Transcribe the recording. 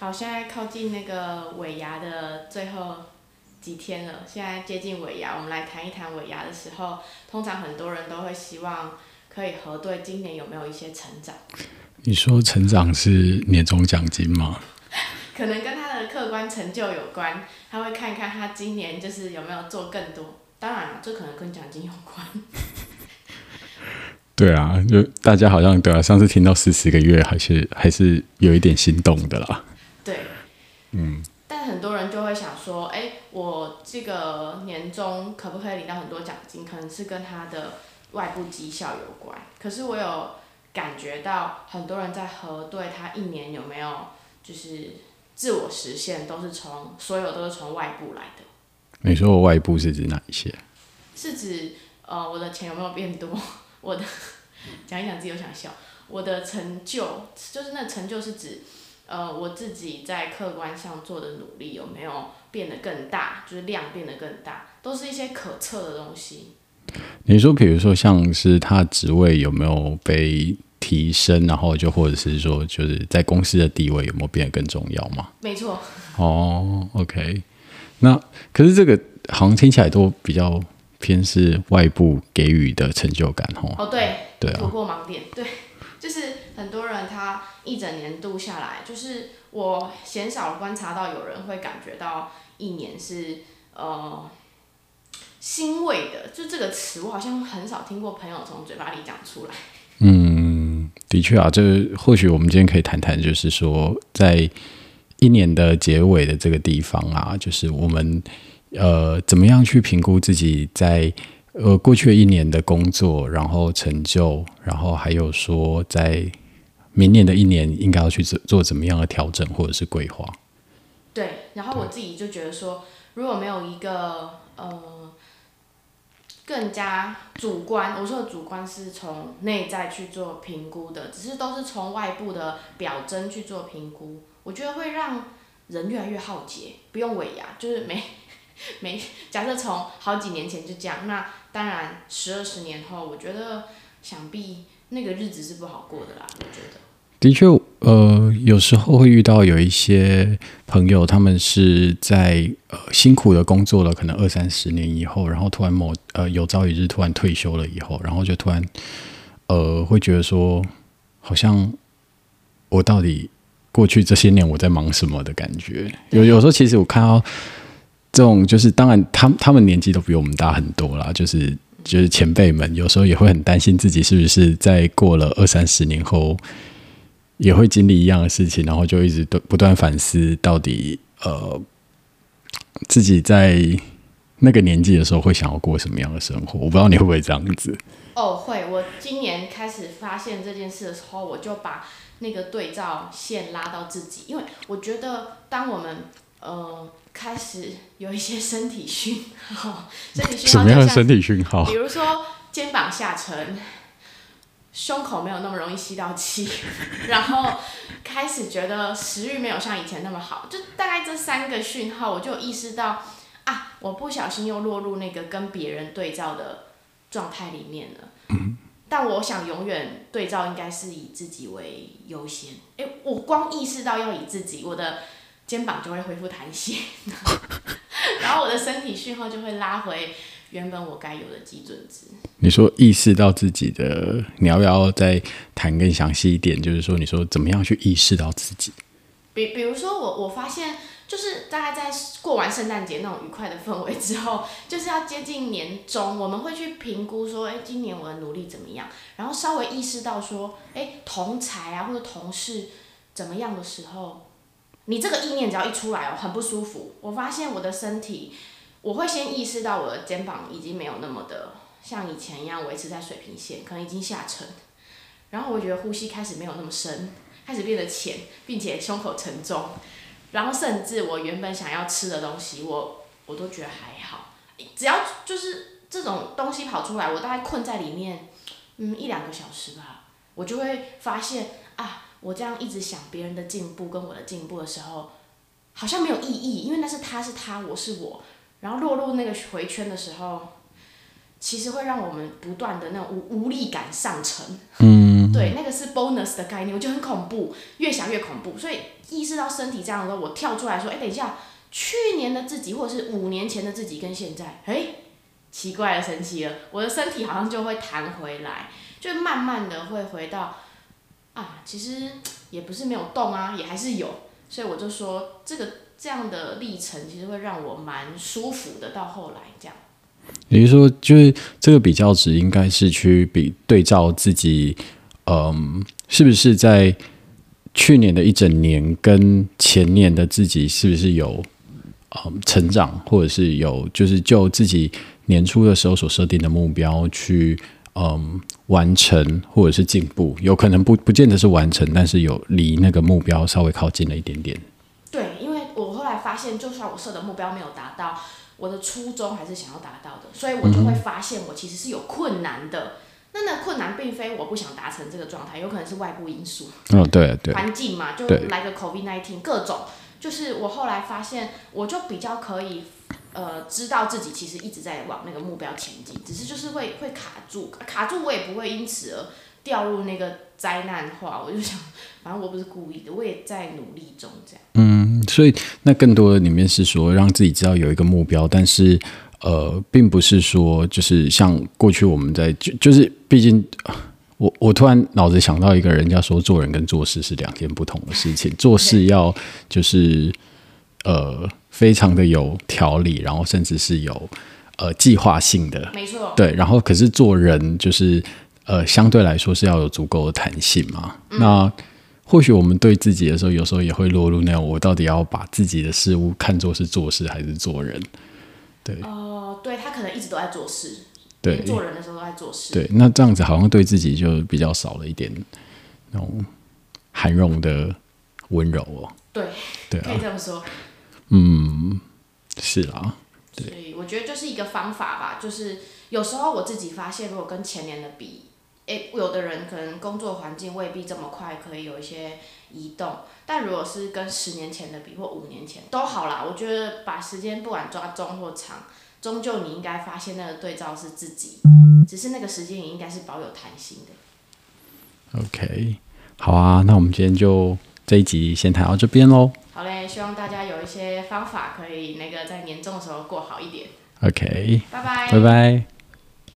好，现在靠近那个尾牙的最后几天了，现在接近尾牙，我们来谈一谈尾牙的时候，通常很多人都会希望可以核对今年有没有一些成长。你说成长是年终奖金吗？可能跟他的客观成就有关，他会看一看他今年就是有没有做更多。当然了，这可能跟奖金有关。对啊，就大家好像对啊，上次听到四十个月，还是还是有一点心动的啦。但很多人就会想说，哎，我这个年终可不可以领到很多奖金？可能是跟他的外部绩效有关。可是我有感觉到，很多人在核对他一年有没有就是自我实现，都是从所有都是从外部来的。你说我外部是指哪一些？是指呃，我的钱有没有变多？我的讲一讲自己又想笑。我的成就就是那成就是指。呃，我自己在客观上做的努力有没有变得更大？就是量变得更大，都是一些可测的东西。你说，比如说，像是他职位有没有被提升，然后就或者是说，就是在公司的地位有没有变得更重要吗？没错。哦，OK。那可是这个好像听起来都比较偏是外部给予的成就感，吼。哦，对，对啊，突破盲点，对。就是很多人他一整年度下来，就是我鲜少观察到有人会感觉到一年是呃欣慰的，就这个词我好像很少听过朋友从嘴巴里讲出来。嗯，的确啊，这个或许我们今天可以谈谈，就是说在一年的结尾的这个地方啊，就是我们呃怎么样去评估自己在。呃，过去一年的工作，然后成就，然后还有说，在明年的一年应该要去做做怎么样的调整或者是规划。对，然后我自己就觉得说，如果没有一个呃更加主观，我说的主观是从内在去做评估的，只是都是从外部的表征去做评估，我觉得会让人越来越耗竭，不用尾牙，就是没。没，假设从好几年前就这样，那当然十二十年后，我觉得想必那个日子是不好过的啦。我觉得，的确，呃，有时候会遇到有一些朋友，他们是在呃辛苦的工作了，可能二三十年以后，然后突然某呃有朝一日突然退休了以后，然后就突然呃会觉得说，好像我到底过去这些年我在忙什么的感觉。有有时候其实我看到。这种就是，当然，他他们年纪都比我们大很多啦。就是就是前辈们，有时候也会很担心自己是不是在过了二三十年后，也会经历一样的事情，然后就一直都不断反思，到底呃自己在那个年纪的时候会想要过什么样的生活？我不知道你会不会这样子。哦，会。我今年开始发现这件事的时候，我就把那个对照线拉到自己，因为我觉得当我们呃。开始有一些身体讯号，身体讯号，什么样的身体讯号？比如说肩膀下沉，胸口没有那么容易吸到气，然后开始觉得食欲没有像以前那么好，就大概这三个讯号，我就意识到啊，我不小心又落入那个跟别人对照的状态里面了。嗯。但我想永远对照应该是以自己为优先。诶，我光意识到要以自己，我的。肩膀就会恢复弹性，然后我的身体讯号就会拉回原本我该有的基准值。你说意识到自己的，你要不要再谈更详细一点？就是说，你说怎么样去意识到自己？比比如说我，我我发现就是大概在过完圣诞节那种愉快的氛围之后，就是要接近年终，我们会去评估说，哎，今年我的努力怎么样？然后稍微意识到说，哎，同才啊或者同事怎么样的时候。你这个意念只要一出来哦，很不舒服。我发现我的身体，我会先意识到我的肩膀已经没有那么的像以前一样维持在水平线，可能已经下沉。然后我觉得呼吸开始没有那么深，开始变得浅，并且胸口沉重。然后甚至我原本想要吃的东西，我我都觉得还好。只要就是这种东西跑出来，我大概困在里面，嗯，一两个小时吧，我就会发现啊。我这样一直想别人的进步跟我的进步的时候，好像没有意义，因为那是他是他，我是我，然后落入那个回圈的时候，其实会让我们不断的那种无无力感上乘。嗯，嗯，对，那个是 bonus 的概念，我觉得很恐怖，越想越恐怖。所以意识到身体这样的时候，我跳出来说，哎，等一下，去年的自己或者是五年前的自己跟现在，哎，奇怪了，神奇了，我的身体好像就会弹回来，就慢慢的会回到，啊，其实也不是没有动啊，也还是有。所以我就说，这个这样的历程其实会让我蛮舒服的。到后来这样。也就是说，就是这个比较值应该是去比对照自己，嗯，是不是在去年的一整年跟前年的自己是不是有嗯成长，或者是有就是就自己年初的时候所设定的目标去嗯完成或者是进步，有可能不不见得是完成，但是有离那个目标稍微靠近了一点点。对，因为我后来发现，就算我设的目标没有达到。我的初衷还是想要达到的，所以我就会发现我其实是有困难的。嗯、那那困难并非我不想达成这个状态，有可能是外部因素。哦，对对。环境嘛，就来个 COVID-19，各种。就是我后来发现，我就比较可以，呃，知道自己其实一直在往那个目标前进，只是就是会会卡住，卡住我也不会因此而掉入那个灾难化。我就想，反正我不是故意的，我也在努力中，这样。嗯。所以，那更多的里面是说，让自己知道有一个目标，但是，呃，并不是说就是像过去我们在就就是，毕竟，我我突然脑子想到一个人家说，做人跟做事是两件不同的事情，做事要就是呃非常的有条理，然后甚至是有呃计划性的，没错，对，然后可是做人就是呃相对来说是要有足够的弹性嘛，嗯、那。或许我们对自己的时候，有时候也会落入那样：我到底要把自己的事物看作是做事还是做人？对。哦、呃，对，他可能一直都在做事，对，做人的时候都在做事。对，那这样子好像对自己就比较少了一点那种涵容的温柔哦。对，对啊，可以这么说。嗯，是啊。对。所以我觉得就是一个方法吧，就是有时候我自己发现，如果跟前年的比。诶，有的人可能工作环境未必这么快可以有一些移动，但如果是跟十年前的比或五年前都好啦。我觉得把时间不管抓中或长，终究你应该发现那个对照是自己，只是那个时间也应该是保有弹性的。OK，好啊，那我们今天就这一集先谈到这边喽。好嘞，希望大家有一些方法可以那个在年终的时候过好一点。OK，拜拜，拜拜。